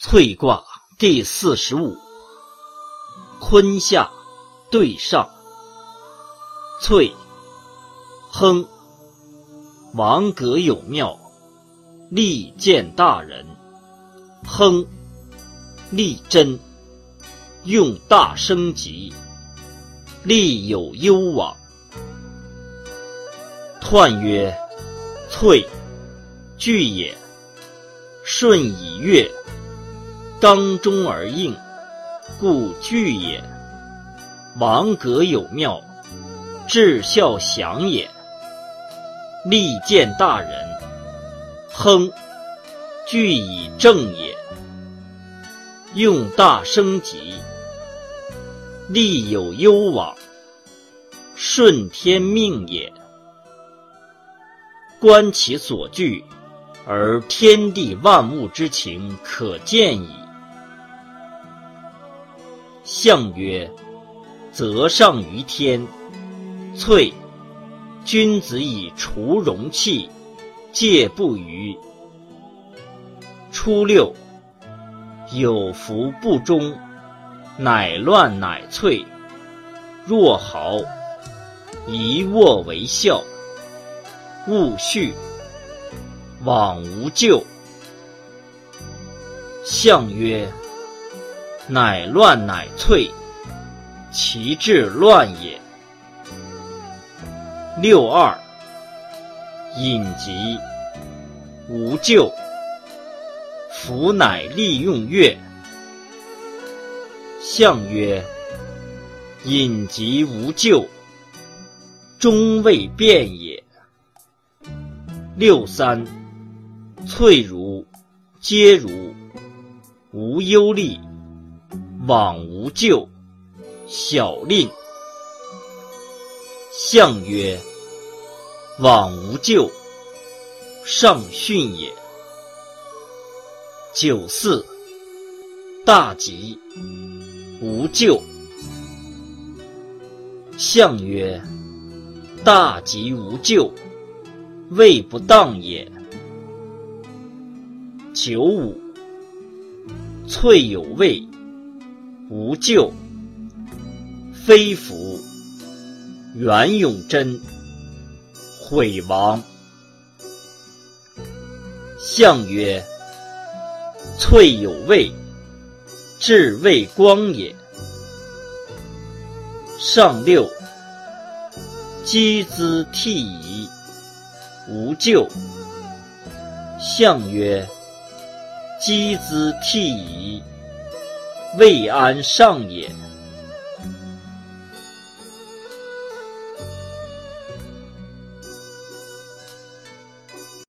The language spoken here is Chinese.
翠卦第四十五，坤下对上。翠，亨，王阁有庙，利见大人。亨，利贞，用大升级，利有攸往。彖曰：翠，聚也。顺以月。刚中而应，故惧也。王格有妙，至孝祥也。利见大人，亨，惧以正也。用大升级，利有攸往，顺天命也。观其所惧，而天地万物之情可见矣。象曰：泽上于天，翠。君子以除容器，戒不虞。初六，有福不忠，乃乱乃萃。若毫，一卧为笑。勿恤，往无咎。象曰。乃乱乃萃，其志乱也。六二，隐疾，无咎。夫乃利用月。象曰：隐疾无咎，终未变也。六三，萃如，皆如，无忧虑。往无咎，小令。象曰：往无咎，上训也。九四，大吉，无咎。象曰：大吉无咎，位不当也。九五，翠有位。无咎，非福。袁永贞，毁亡。象曰：翠有位，至未光也。上六，积资替矣，无咎。象曰：积资替矣。未安上也。